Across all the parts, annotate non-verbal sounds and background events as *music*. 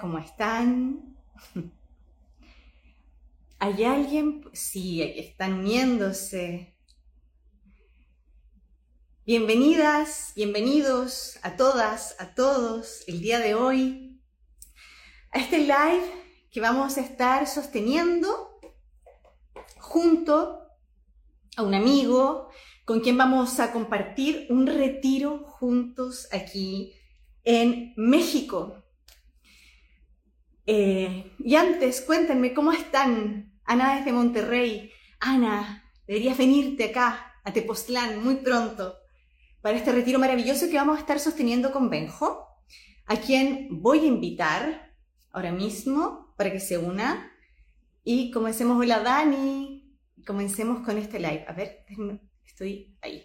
¿cómo están? *laughs* ¿Hay alguien? Sí, están uniéndose. Bienvenidas, bienvenidos a todas, a todos el día de hoy a este live que vamos a estar sosteniendo junto a un amigo con quien vamos a compartir un retiro juntos aquí en México. Eh, y antes, cuéntenme, ¿cómo están? Ana desde Monterrey. Ana, deberías venirte acá, a Tepoztlán, muy pronto, para este retiro maravilloso que vamos a estar sosteniendo con Benjo, a quien voy a invitar ahora mismo para que se una. Y comencemos, hola Dani, comencemos con este live. A ver, estoy ahí.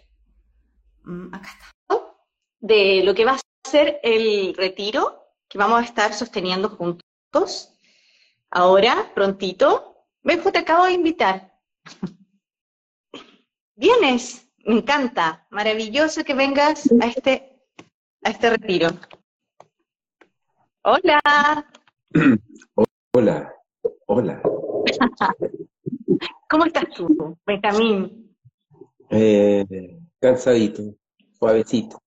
Mm, acá está. De lo que va a ser el retiro que vamos a estar sosteniendo juntos Ahora, prontito. Benjo, te acabo de invitar. *laughs* Vienes, me encanta. Maravilloso que vengas a este, a este retiro. Hola. *clears throat* Hola, hola. *laughs* ¿Cómo estás tú, Benjamín? Eh, cansadito, suavecito.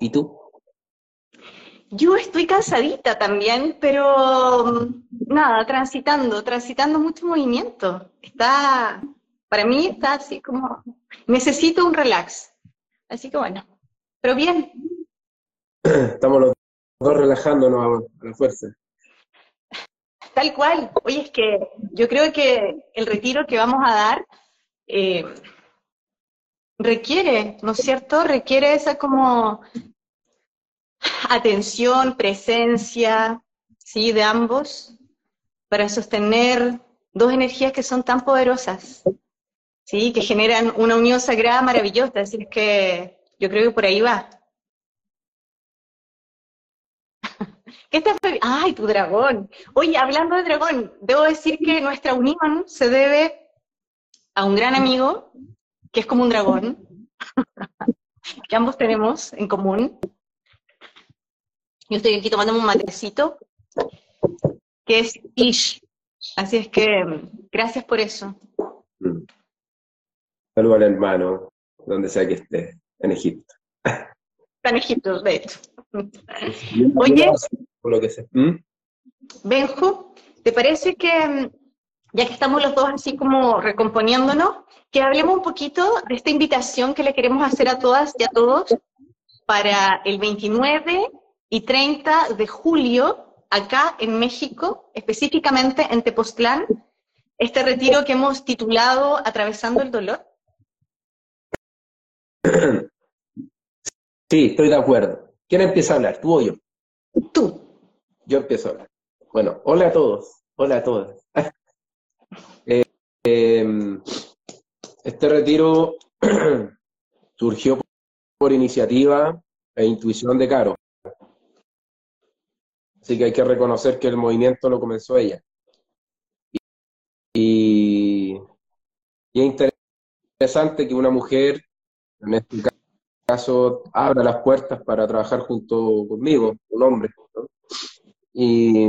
¿Y tú? Yo estoy cansadita también, pero nada, transitando, transitando mucho movimiento. Está, para mí está así como, necesito un relax. Así que bueno, pero bien. *clears throat* Estamos los dos relajándonos a la fuerza. Tal cual. Oye, es que yo creo que el retiro que vamos a dar eh, requiere, ¿no es cierto? Requiere esa como atención, presencia, ¿sí? De ambos, para sostener dos energías que son tan poderosas, ¿sí? Que generan una unión sagrada maravillosa, así que yo creo que por ahí va. *laughs* ¿Qué estás ¡Ay, tu dragón! Oye, hablando de dragón, debo decir que nuestra unión se debe a un gran amigo, que es como un dragón, *laughs* que ambos tenemos en común, yo estoy aquí tomando un matecito, que es Ish. Así es que gracias por eso. Mm. Saludos al hermano, donde sea que esté, en Egipto. Está en Egipto, de hecho. Oye, por lo que sé. ¿Mm? Benjo, ¿te parece que, ya que estamos los dos así como recomponiéndonos, que hablemos un poquito de esta invitación que le queremos hacer a todas y a todos para el 29 y 30 de julio, acá en México, específicamente en Tepoztlán, este retiro que hemos titulado Atravesando el Dolor? Sí, estoy de acuerdo. ¿Quién empieza a hablar? ¿Tú o yo? Tú. Yo empiezo a hablar. Bueno, hola a todos. Hola a todas. *laughs* Eh, em, este retiro *clears throat* surgió por iniciativa e intuición de Caro. Así que hay que reconocer que el movimiento lo comenzó ella. Y, es interesante que una mujer, en este caso, abra las puertas para trabajar junto conmigo, un hombre. Y,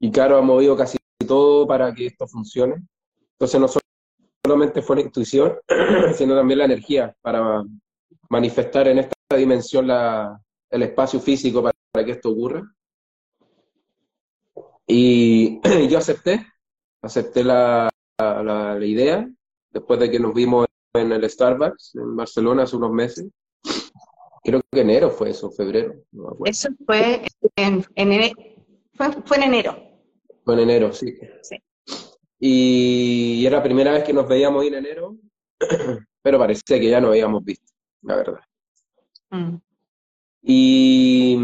y Caro ha movido casi todo para que esto funcione. Entonces no solamente fue la intuición, *clears throat* sino también la energía para manifestar en esta dimensión la, el espacio físico para que esto ocurra. Y *clears throat* yo acepté, acepté la, la, idea, después de que nos vimos en el Starbucks en Barcelona hace unos meses. Creo que enero fue eso, febrero. eso fue en, enero. Fue, en enero. Fue en enero, sí. sí. Y era la primera vez que nos veíamos en enero, *clears throat* pero parecía que ya no habíamos visto, la verdad. Mm. Y,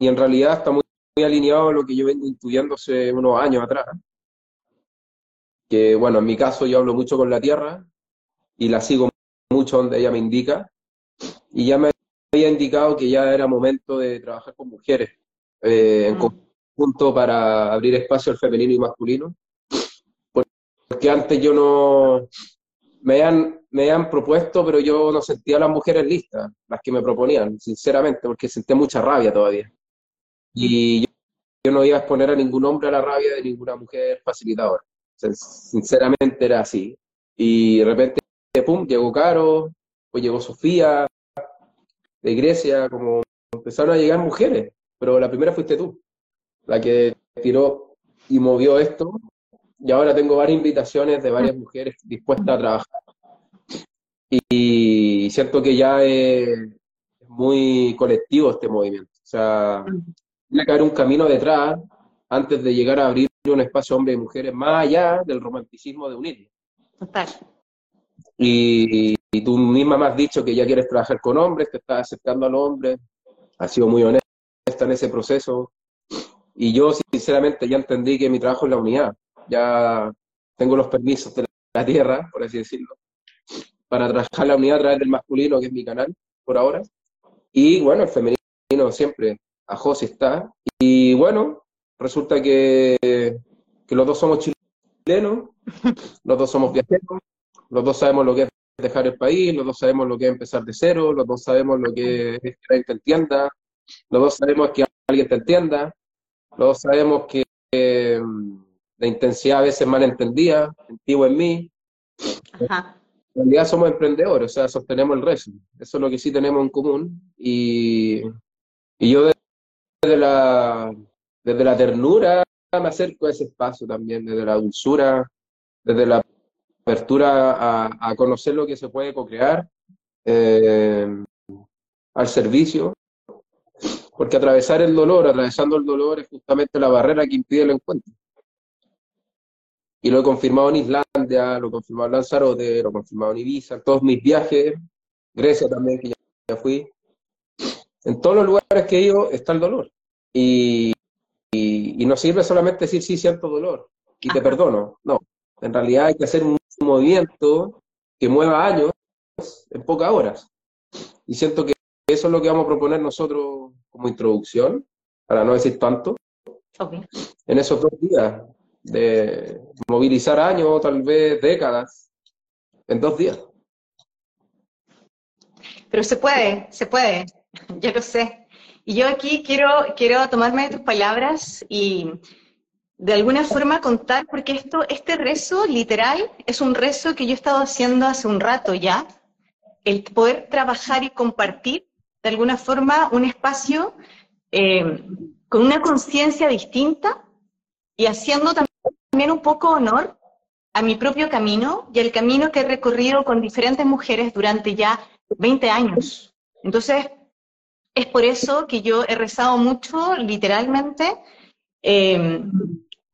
y en realidad está muy muy alineado a lo que yo vengo intuyendo hace unos años atrás. Que bueno, en mi caso yo hablo mucho con la tierra y la sigo mucho donde ella me indica. Y ya me había indicado que ya era momento de trabajar con mujeres eh, en mm. conjunto para abrir espacio al femenino y masculino. Porque antes yo no. Me han, me han propuesto, pero yo no sentía a las mujeres listas, las que me proponían, sinceramente, porque sentía mucha rabia todavía. Y yo no iba a exponer a ningún hombre a la rabia de ninguna mujer facilitadora. sinceramente era así. Y de repente, pum, llegó Caro, pues llegó Sofía, de Grecia, como empezaron a llegar mujeres, pero la primera fuiste tú, la que tiró y movió esto, y ahora tengo varias invitaciones de varias mujeres dispuestas a trabajar. Y siento que ya es muy colectivo este movimiento. O sea, tiene que haber un camino detrás antes de llegar a abrir un espacio hombre y mujeres más allá del romanticismo de unirnos. Total. Y, tú misma me has dicho que ya quieres trabajar con hombres, que estás aceptando al hombre, has sido muy honesta en ese proceso. Y yo, sinceramente, ya entendí que mi trabajo es la unidad. Ya tengo los permisos de la tierra, por así decirlo, para trabajar la unidad a través del masculino, que es mi canal, por ahora. Y bueno, el femenino siempre, a José está. Y bueno, resulta que, que los dos somos chilenos, los dos somos viajeros, los dos sabemos lo que es dejar el país, los dos sabemos lo que es empezar de cero, los dos sabemos lo que es que alguien te entienda, los dos sabemos que alguien te entienda, los dos sabemos que la intensidad a veces mal entendida, en ti o en mí. Ajá. En realidad somos emprendedores, o sea, sostenemos el resto. Eso es lo que sí tenemos en común. Y, y yo desde la, desde la ternura me acerco a ese espacio también, desde la dulzura, desde la apertura a, conocer lo que se puede co-crear eh, al servicio, porque atravesar el dolor, atravesando el dolor es justamente la barrera que impide el encuentro. Y lo he confirmado en Islandia, lo he confirmado en Lanzarote, lo he confirmado en Ibiza, en todos mis viajes, Grecia también, que ya, fui. En todos los lugares que he ido está el dolor. Y, y, no sirve solamente decir sí, siento dolor y te perdono. No, en realidad hay que hacer un movimiento que mueva años en pocas horas. Y siento que eso es lo que vamos a proponer nosotros como introducción, para no decir tanto, en esos dos días, de movilizar años, tal vez décadas, en dos días. Pero se puede, se puede, *laughs* yo lo sé. Y yo aquí quiero, quiero tomarme de tus palabras y de alguna forma contar, porque esto, este rezo literal es un rezo que yo he estado haciendo hace un rato ya, el poder trabajar y compartir de alguna forma un espacio eh, con una conciencia distinta y haciendo también un poco honor a mi propio camino y al camino que he recorrido con diferentes mujeres durante ya 20 años. Entonces, es por eso que yo he rezado mucho, literalmente, eh,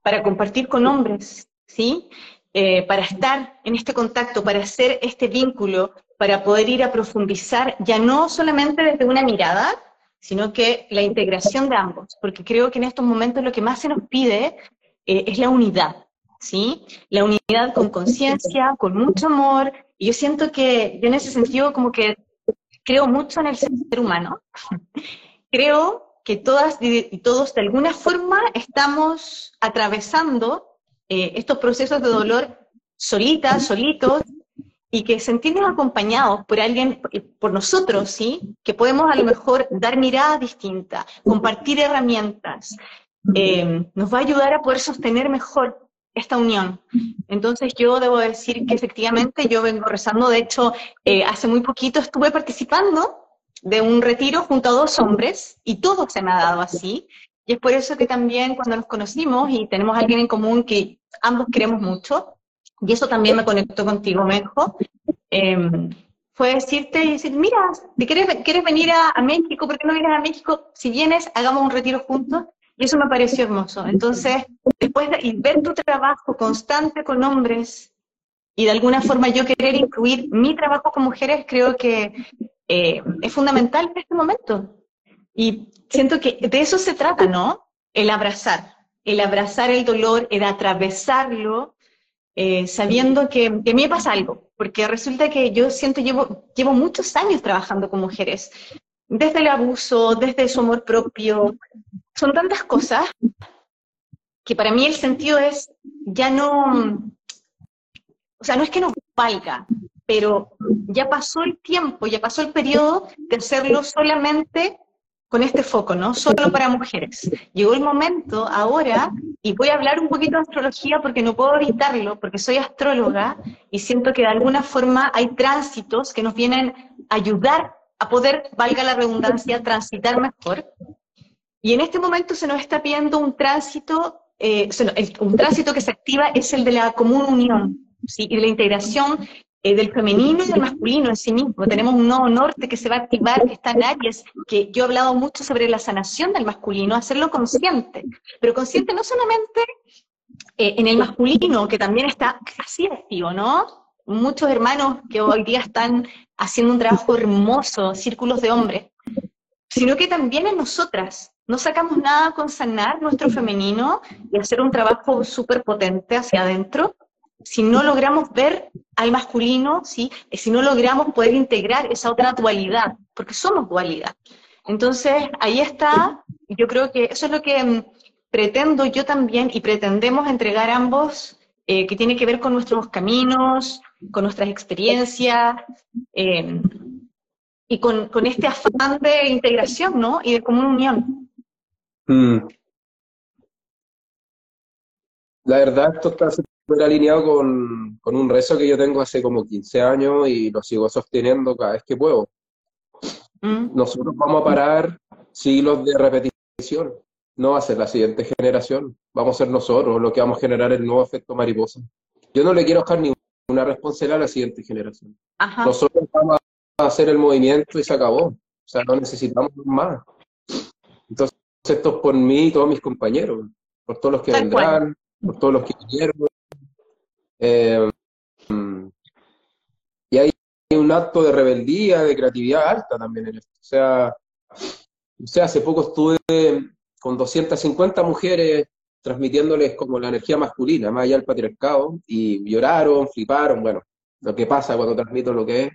para compartir con hombres, ¿sí? Eh, para estar en este contacto, para hacer este vínculo, para poder ir a profundizar, ya no solamente desde una mirada, sino que la integración de ambos, porque creo que en estos momentos lo que más se nos pide eh, es la unidad, ¿sí? La unidad con conciencia, con mucho amor, y yo siento que yo en ese sentido como que creo mucho en el ser humano, creo que todas y todos de alguna forma estamos atravesando eh, estos procesos de dolor solitas, solitos, y que sentirnos acompañados por alguien, por nosotros, ¿sí? Que podemos a lo mejor dar miradas distintas, compartir herramientas, eh, nos va a ayudar a poder sostener mejor esta unión. Entonces yo debo decir que efectivamente yo vengo rezando, de hecho, eh, hace muy poquito estuve participando de un retiro junto a dos hombres y todo se me ha dado así. Y es por eso que también cuando nos conocimos y tenemos a alguien en común que ambos queremos mucho, y eso también me conectó contigo, Menjo, em, fue decirte y decir, mira, quieres, quieres venir a, México? ¿Por qué no vienes a México? Si vienes, hagamos un retiro juntos. Y eso me pareció hermoso. Entonces, después de ver tu trabajo constante con hombres y de alguna forma yo querer incluir mi trabajo con mujeres, creo que eh, es fundamental en este momento. Y siento que de eso se trata, ¿no? El abrazar, el abrazar el dolor, el atravesarlo, eh, sabiendo que, que, a mí me pasa algo, porque resulta que yo siento, llevo, llevo muchos años trabajando con mujeres, desde el abuso, desde su amor propio, son tantas cosas que para mí el sentido es ya no, o sea, no es que nos valga, pero ya pasó el tiempo, ya pasó el periodo de hacerlo solamente con este foco, ¿no? Solo para mujeres. Llegó el momento ahora, y voy a hablar un poquito de astrología porque no puedo evitarlo, porque soy astróloga y siento que de alguna forma hay tránsitos que nos vienen a ayudar a poder, valga la redundancia, transitar mejor. Y en este momento se nos está pidiendo un tránsito, eh, un tránsito que se activa es el de la común unión, y la integración eh, del femenino y del masculino en sí mismo. Tenemos un nuevo norte que se va a activar, que está en Aries, que yo he hablado mucho sobre la sanación del masculino, hacerlo consciente, pero consciente no solamente eh, en el masculino, que también está casi activo, ¿no? Muchos hermanos que hoy día están haciendo un trabajo hermoso, círculos de hombres, sino que también en nosotras. No sacamos nada con sanar nuestro femenino y hacer un trabajo súper potente hacia adentro, si no logramos ver al masculino, ¿sí? si no logramos poder integrar esa otra dualidad, porque somos dualidad. Entonces, ahí está, yo creo que eso es lo que mm, pretendo yo también y pretendemos entregar ambos, eh, que tiene que ver con nuestros caminos, con nuestras experiencias, em, y con, este afán de integración, ¿no? Y de común unión. Mm. La verdad, esto está alineado con, un rezo que yo tengo hace como 15 años y lo sigo sosteniendo cada vez que puedo. Mm. Nosotros vamos a parar siglos de repetición, no va a ser la siguiente generación, vamos a ser nosotros los que vamos a generar el nuevo efecto mariposa. Yo no le quiero dejar ninguna responsabilidad a la siguiente generación. Nosotros vamos a hacer el movimiento y se acabó. O sea, no necesitamos más. Entonces, es por mí y todos mis compañeros, por todos los que vendrán, por todos los que vinieron, eh, y hay un acto de rebeldía, de creatividad alta también en esto. O sea, o sea, hace poco estuve con 250 mujeres transmitiéndoles como la energía masculina, más allá del patriarcado, y lloraron, fliparon, bueno, lo que pasa cuando transmito lo que es.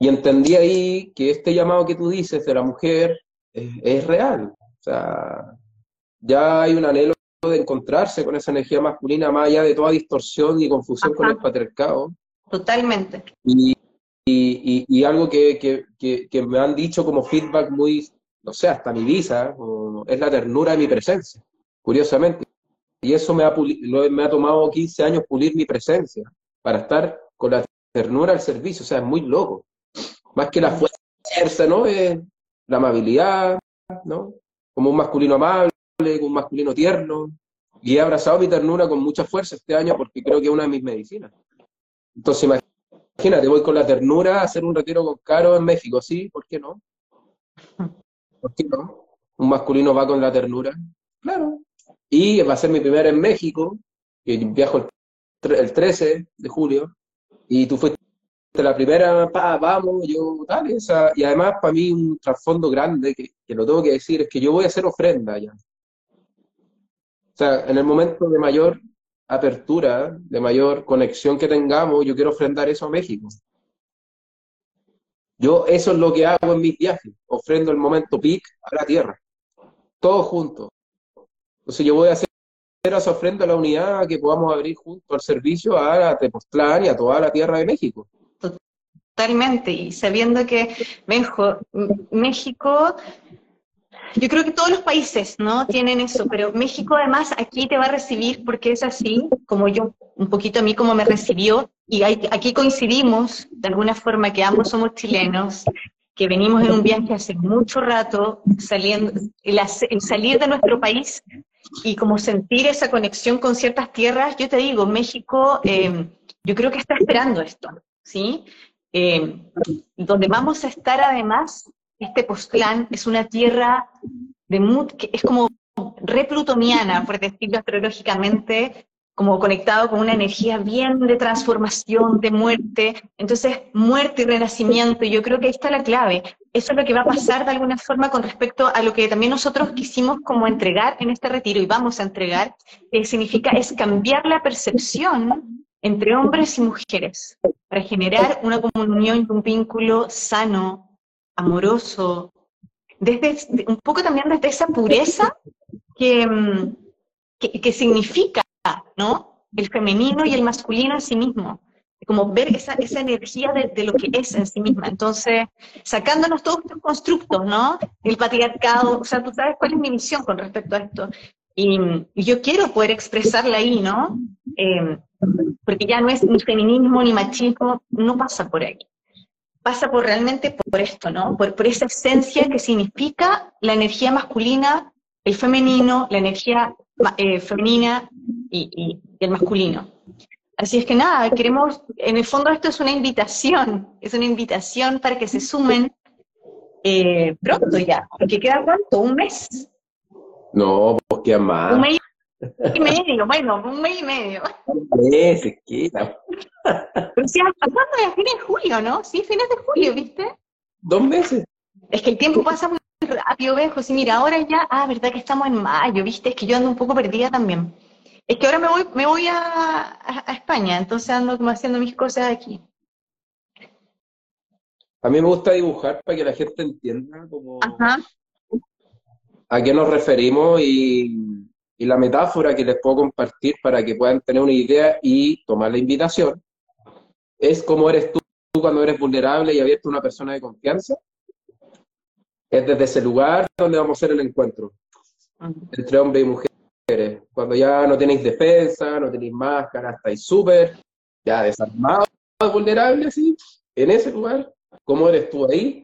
Y entendí ahí que este llamado que tú dices de la mujer es, es real. O sea, ya hay un anhelo de encontrarse con esa energía masculina más allá de toda distorsión y confusión con el patriarcado. Totalmente. Y, y, algo que, que, que, me han dicho como feedback muy, no sé, hasta mi visa, es la ternura de mi presencia, curiosamente. Y eso me ha, me ha tomado 15 años pulir mi presencia, para estar con la ternura al servicio, o sea, es muy loco. Más que la fuerza, ¿no? Es la amabilidad, ¿no? Como un masculino amable, un masculino tierno, y he abrazado mi ternura con mucha fuerza este año porque creo que es una de mis medicinas. Entonces, imagínate, voy con la ternura a hacer un retiro con Caro en México, ¿sí? ¿Por qué no? ¿Por qué no? Un masculino va con la ternura, claro. Y va a ser mi primera en México, que viajo el, 13 de julio, y tú fuiste la primera, pa, vamos, yo, tal, y además para mí un trasfondo grande, que, que, lo tengo que decir, es que yo voy a hacer ofrenda ya. O sea, en el momento de mayor apertura, de mayor conexión que tengamos, yo quiero ofrendar eso a México. Yo eso es lo que hago en mis viajes, ofrendo el momento peak a la tierra, todos juntos. Entonces yo voy a hacer esa ofrenda a la unidad que podamos abrir junto al servicio a Tepoztlán y a toda la tierra de México. Totalmente, y sabiendo que México yo creo que todos los países, ¿no? Tienen eso, pero México además aquí te va a recibir porque es así, como yo, un poquito a mí como me recibió, y aquí coincidimos, de alguna forma, que ambos somos chilenos, que venimos en un viaje hace mucho rato, saliendo, el, salir de nuestro país y como sentir esa conexión con ciertas tierras, yo te digo, México, eh, yo creo que está esperando esto, ¿sí? Eh, donde vamos a estar además este Postlán es una tierra de que es como replutoniana, por decirlo astrológicamente, como conectado con una energía bien de transformación, de muerte. Entonces, muerte y renacimiento, y yo creo que ahí está la clave. Eso es lo que va a pasar de alguna forma con respecto a lo que también nosotros quisimos como entregar en este retiro y vamos a entregar, que significa es cambiar la percepción entre hombres y mujeres para generar una comunión y un vínculo sano, amoroso, desde un poco también desde esa pureza mm, que, que, significa, ¿no? El femenino y el masculino en sí mismo. como ver esa, esa energía de, lo que es en sí misma. Entonces, sacándonos todos estos constructos, ¿no? El patriarcado, o sea, tú sabes cuál es mi misión con respecto a esto. Y, yo quiero poder expresarla ahí, ¿no? Eh, porque ya no es ni feminismo ni machismo, no pasa por ahí. Pasa por realmente por esto, ¿no? Por, por esa esencia que significa la energía masculina, el femenino, la energía eh, femenina y, el masculino. Así es que nada, queremos, en el fondo esto es una invitación, es una invitación para que se sumen eh, pronto ya, porque queda cuánto, un mes. No, pues queda más. Un mes y medio, bueno, un mes y medio. Meses, queda. Pero si pasando a fines de julio, ¿no? Sí, fines de julio, ¿viste? Dos meses. Es que el tiempo pasa muy rápido, viejo. Sí, mira, ahora ya, ah, verdad que estamos en mayo, ¿viste? Es que yo ando un poco perdida también. Es que ahora me voy, me voy a, España, entonces ando como haciendo mis cosas aquí. A mí me gusta dibujar para que la gente entienda como a qué nos referimos y, y, la metáfora que les puedo compartir para que puedan tener una idea y tomar la invitación es cómo eres tú cuando eres vulnerable y abierto a una persona de confianza. Es desde ese lugar donde vamos a hacer el encuentro entre hombre y mujer cuando ya no tenéis defensa, no tenéis máscara, estáis súper ya desarmados, vulnerables, ¿sí? En ese lugar, ¿cómo eres tú ahí?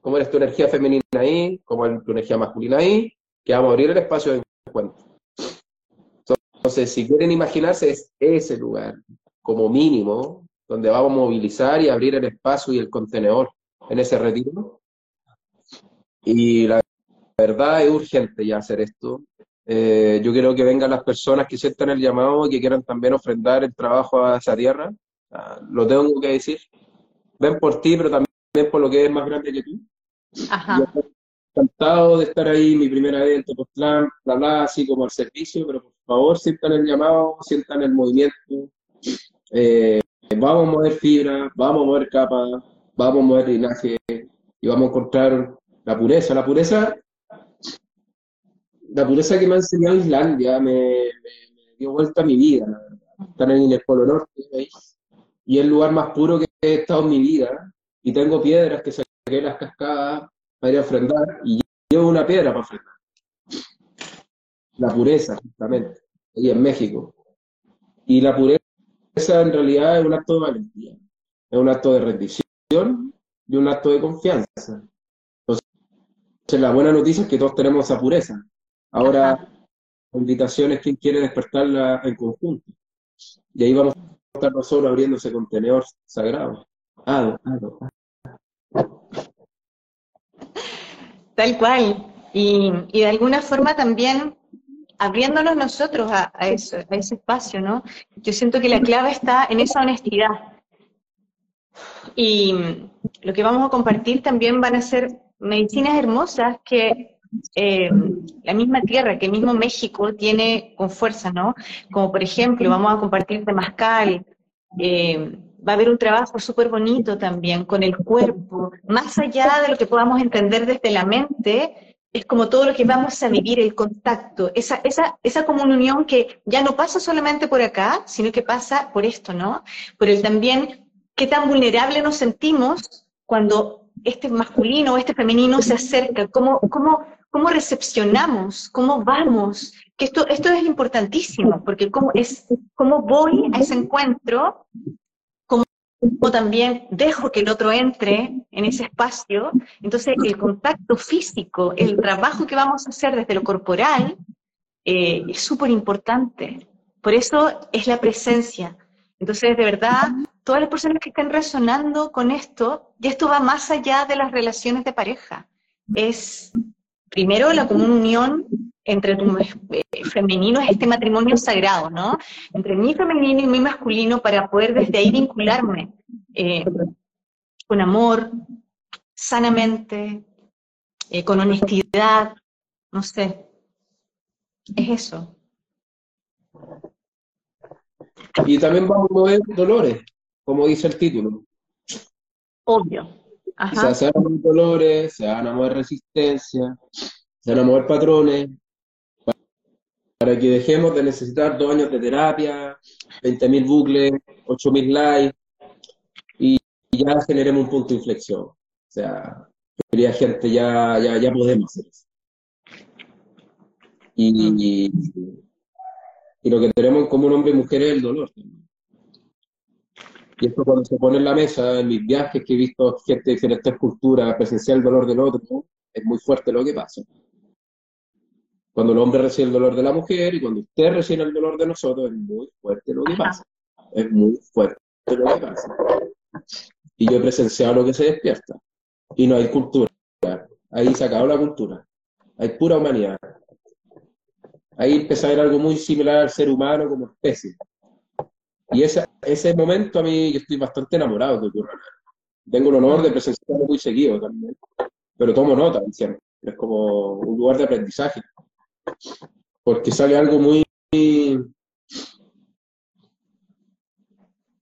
¿Cómo eres tu energía femenina ahí? ¿Cómo es tu energía masculina ahí? Que vamos a abrir el espacio de encuentro. Entonces, si quieren imaginarse, es ese lugar, como mínimo, donde vamos a movilizar y abrir el espacio y el contenedor en ese retiro. Y la verdad es urgente ya hacer esto. Eh, yo quiero que vengan las personas que sientan el llamado y que quieran también ofrendar el trabajo a esa tierra. lo tengo que decir. Ven por ti, pero también por lo que es más grande que tú. Ajá. encantado de estar ahí, mi primera vez en Tepoztlán, bla, bla, así como al servicio, pero por favor sientan el llamado, sientan el movimiento. Eh, vamos a mover fibra, vamos a mover capas, vamos a mover linaje y vamos a encontrar la pureza. La pureza la pureza que me ha enseñado Islandia me, dio vuelta a mi vida, Estar en el Polo Norte y es el lugar más puro que he estado en mi vida. Y tengo piedras que saqué las cascadas para ir a ofrendar y llevo una piedra para ofrendar. La pureza, justamente, ahí en México. Y la pureza en realidad es un acto de valentía, es un acto de rendición y un acto de confianza. Entonces, la buena noticia es que todos tenemos esa pureza. Ahora, la invitación es quien quiere despertarla en conjunto. Y ahí vamos a estar nosotros abriendo ese contenedor sagrado. Tal cual. Y, de alguna forma también abriéndonos nosotros a, ese espacio, ¿no? Yo siento que la clave está en esa honestidad. Y lo que vamos a compartir también van a ser medicinas hermosas que eh, la misma tierra, que el mismo México tiene con fuerza, ¿no? Como por ejemplo, vamos a compartir Temascal, eh, va a haber un trabajo súper bonito también con el cuerpo, más allá de lo que podamos entender desde la mente, es como todo lo que vamos a vivir, el contacto, esa, esa, esa comunión que ya no pasa solamente por acá, sino que pasa por esto, ¿no? Por el también qué tan vulnerable nos sentimos cuando este masculino o este femenino se acerca, cómo, cómo, cómo recepcionamos, cómo vamos, que esto, esto es importantísimo, porque cómo, es, cómo voy a ese encuentro, cómo, también dejo que el otro entre en ese espacio, entonces el contacto físico, el trabajo que vamos a hacer desde lo corporal, eh, es súper importante. Por eso es la presencia. Entonces, de verdad, todas las personas que estén resonando con esto, y esto va más allá de las relaciones de pareja, es primero la común unión entre tu eh, femenino es este matrimonio sagrado, ¿no? Entre mi femenino y mi masculino para poder desde ahí vincularme eh, con amor, sanamente, eh, con honestidad, no sé. Es eso. Y también vamos a mover dolores, como dice el título. Obvio. O sea, se van a mover dolores, se van a mover resistencia, se van a mover patrones, para que dejemos de necesitar dos años de terapia, 20.000 bucles, 8.000 likes, ya generemos un punto de inflexión. O sea, quería gente, ya, ya, ya podemos hacer eso. Y, y, lo que tenemos en común hombre y mujer es el dolor. Y esto cuando se pone en la mesa, en mis viajes que he visto gente de diferentes culturas presenciar el dolor del otro, es muy fuerte lo que pasa. Cuando el hombre recibe el dolor de la mujer y cuando usted recibe el dolor de nosotros, es muy fuerte lo que pasa. Es muy fuerte lo que pasa. Y yo he presenciado lo que se despierta. Y no hay cultura. Ahí se acabó la cultura. Hay pura humanidad. Ahí empieza a haber algo muy similar al ser humano como especie. Y ese, ese momento a mí yo estoy bastante enamorado de ocurra. Tengo el honor de presenciarlo muy seguido también. Pero tomo nota siempre. Es como un lugar de aprendizaje porque sale algo muy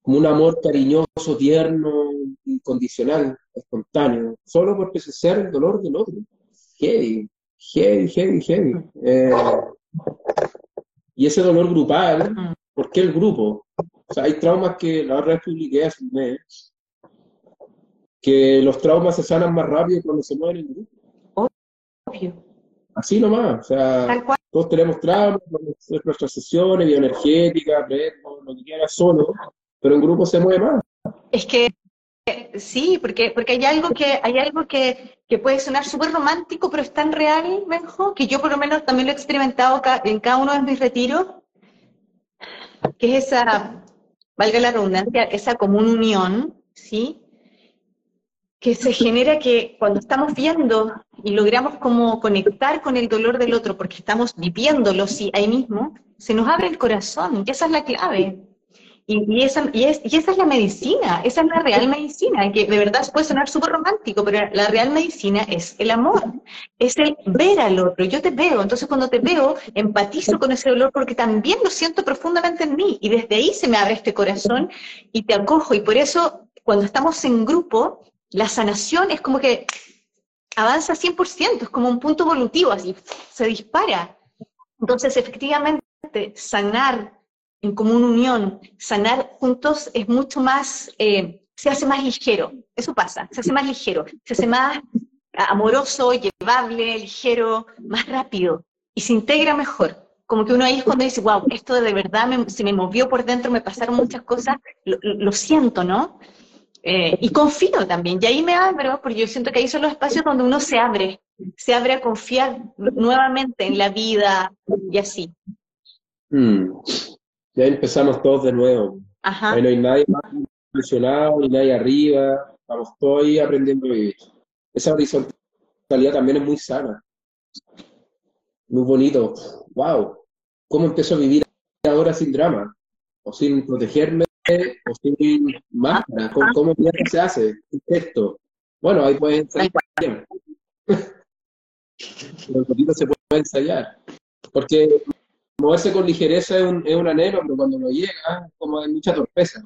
como un amor cariñoso, tierno, incondicional, espontáneo, solo porque se sea el dolor del otro. Heavy, heavy, heavy, heavy. Eh, y ese dolor grupal, ¿por qué el grupo? O sea, hay traumas que la otra vez publiqué hace un mes, que los traumas se sanan más rápido cuando se mueven en grupo. Obvio. Así nomás, o sea, todos tenemos traumas, nuestras sesiones, bioenergética, lo que quiera solo, pero en grupo se mueve más. Es que sí, porque, porque hay algo que, hay algo que, que puede sonar súper romántico, pero es tan real, Benjo, que yo por lo menos también lo he experimentado en cada uno de mis retiros, que es esa, valga la redundancia, esa común unión, ¿sí? Que se genera que cuando estamos viendo y logramos como conectar con el dolor del otro porque estamos viviéndolo sí, ahí mismo, se nos abre el corazón, y esa es la clave. Y, esa, y, es, y esa es la medicina, esa es la real medicina, que de verdad puede sonar súper romántico, pero la real medicina es el amor, es el ver al otro. Yo te veo, entonces cuando te veo, empatizo con ese dolor porque también lo siento profundamente en mí, y desde ahí se me abre este corazón y te acojo. Y por eso, cuando estamos en grupo, la sanación es como que avanza 100%, es como un punto evolutivo, así se dispara. Entonces, efectivamente, sanar en común unión, sanar juntos es mucho más, eh, se hace más ligero, eso pasa, se hace más ligero, se hace más amoroso, llevable, ligero, más rápido y se integra mejor. Como que uno ahí es cuando dice, wow, esto de verdad se me movió por dentro, me pasaron muchas cosas, lo siento, ¿no? Eh, y confío también, y ahí me abro, porque yo siento que ahí son los espacios donde uno se abre, se abre a confiar nuevamente en la vida y así. Mm. Ya empezamos todos de nuevo. Ajá. no hay nadie más impresionado, ni nadie arriba, estamos todos ahí aprendiendo a vivir. Esa horizontalidad también es muy sana. Muy bonito. ¡Wow! ¿Cómo empiezo a vivir ahora sin drama? O sin protegerme o sin máscara, ¿cómo, se hace? Esto. Bueno, ahí puede ensayar. Un poquito se puede ensayar. Porque moverse con ligereza es un, es un anhelo, pero cuando no llega, como hay mucha torpeza.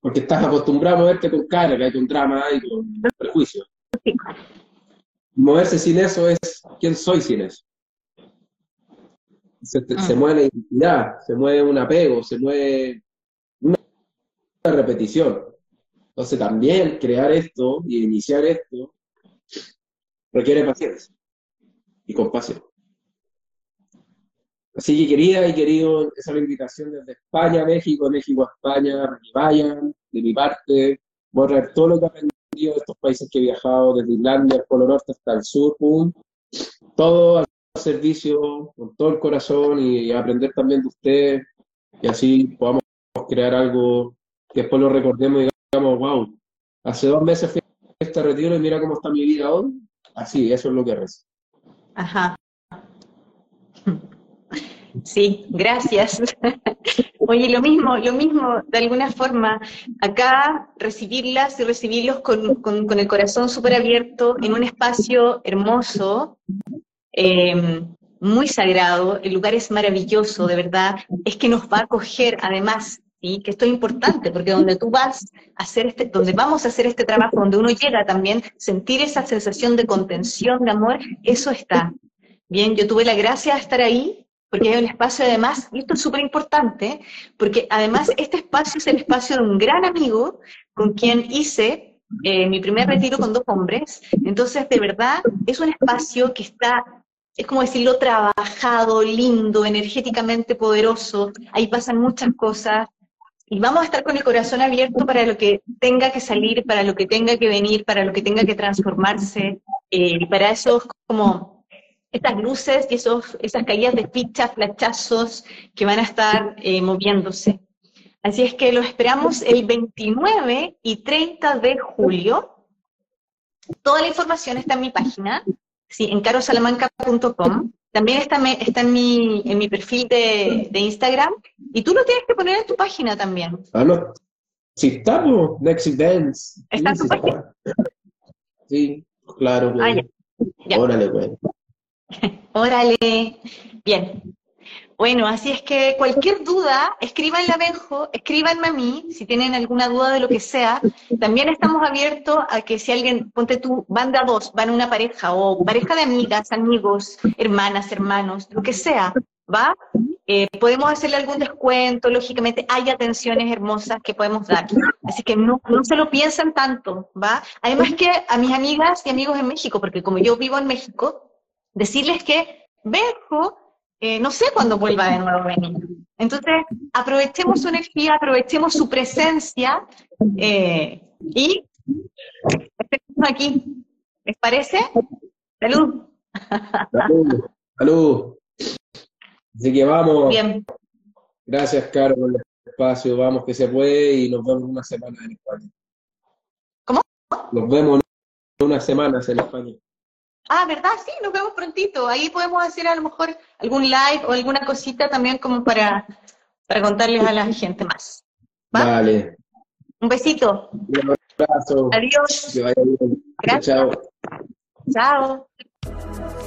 Porque estás acostumbrado a moverte con carga y con drama y con prejuicio. Moverse sin eso es quién soy sin eso se, ah. mueve la identidad, se mueve un apego, se mueve una, repetición. Entonces también crear esto y iniciar esto requiere paciencia y compasión. Así que querida y querido, esa es la invitación desde España a México, México a España, para que vayan, de mi parte, voy a traer todo lo que he aprendido de estos países que he viajado, desde Islandia, el Polo Norte hasta el sur, todo servicio con todo el corazón y, aprender también de usted y así podamos crear algo que después lo recordemos y digamos, wow, hace dos meses fui a este retiro y mira cómo está mi vida hoy. Así, eso es lo que rezo. Ajá. Sí, gracias. Oye, lo mismo, lo mismo, de alguna forma, acá recibirlas y recibirlos con, con, con el corazón súper abierto en un espacio hermoso, eh, muy sagrado, el lugar es maravilloso, de verdad, es que nos va a acoger además, ¿sí? que esto es importante, porque donde tú vas a hacer este, donde vamos a hacer este trabajo, donde uno llega también, sentir esa sensación de contención, de amor, eso está. Bien, yo tuve la gracia de estar ahí, porque hay un espacio además, y esto es súper importante, porque además este espacio es el espacio de un gran amigo, con quien hice eh, mi primer retiro con dos hombres. Entonces, de verdad, es un espacio que está, es como decirlo, trabajado, lindo, energéticamente poderoso. Ahí pasan muchas cosas. Y vamos a estar con el corazón abierto para lo que tenga que salir, para lo que tenga que venir, para lo que tenga que transformarse. Eh, y para esos como estas luces y esos, esas caídas de fichas, flachazos que van a estar eh, moviéndose. Así es que lo esperamos el 29 y 30 de julio. Toda la información está en mi página, sí, en carosalamanca.com. También está, está en, mi, en mi perfil de, de, Instagram. Y tú lo tienes que poner en tu página también. Ah, no. Sí, estamos. Next Events. ¿Está en tu página? Sí, claro. Ah, ya. Órale, güey. *laughs* Órale. Bien. Bueno, así es que cualquier duda, escríbanle a Benjo, escríbanme a mí, si tienen alguna duda de lo que sea. También estamos abiertos a que si alguien, ponte tú, van de a dos, van una pareja, o pareja de amigas, amigos, hermanas, hermanos, lo que sea, ¿va? Eh, podemos hacerle algún descuento, lógicamente hay atenciones hermosas que podemos dar. Así que no, no se lo piensan tanto, ¿va? Además que a mis amigas y amigos en México, porque como yo vivo en México, decirles que Benjo eh, no sé cuándo vuelva de nuevo a venir. Entonces, aprovechemos su energía, aprovechemos su presencia eh, y estemos aquí. ¿Les parece? Salud. Salud. Salud. Así que vamos. Bien. Gracias, Caro, por el espacio. Vamos que se puede y nos vemos una semana en España. ¿Cómo? Nos vemos en unas semanas en España. Ah, ¿verdad? Sí, nos vemos prontito. Ahí podemos hacer a lo mejor algún live o alguna cosita también como para, para contarles a la gente más. Vale. Un besito. Un abrazo. Adiós. Que vaya bien. Gracias. Chao. Chao.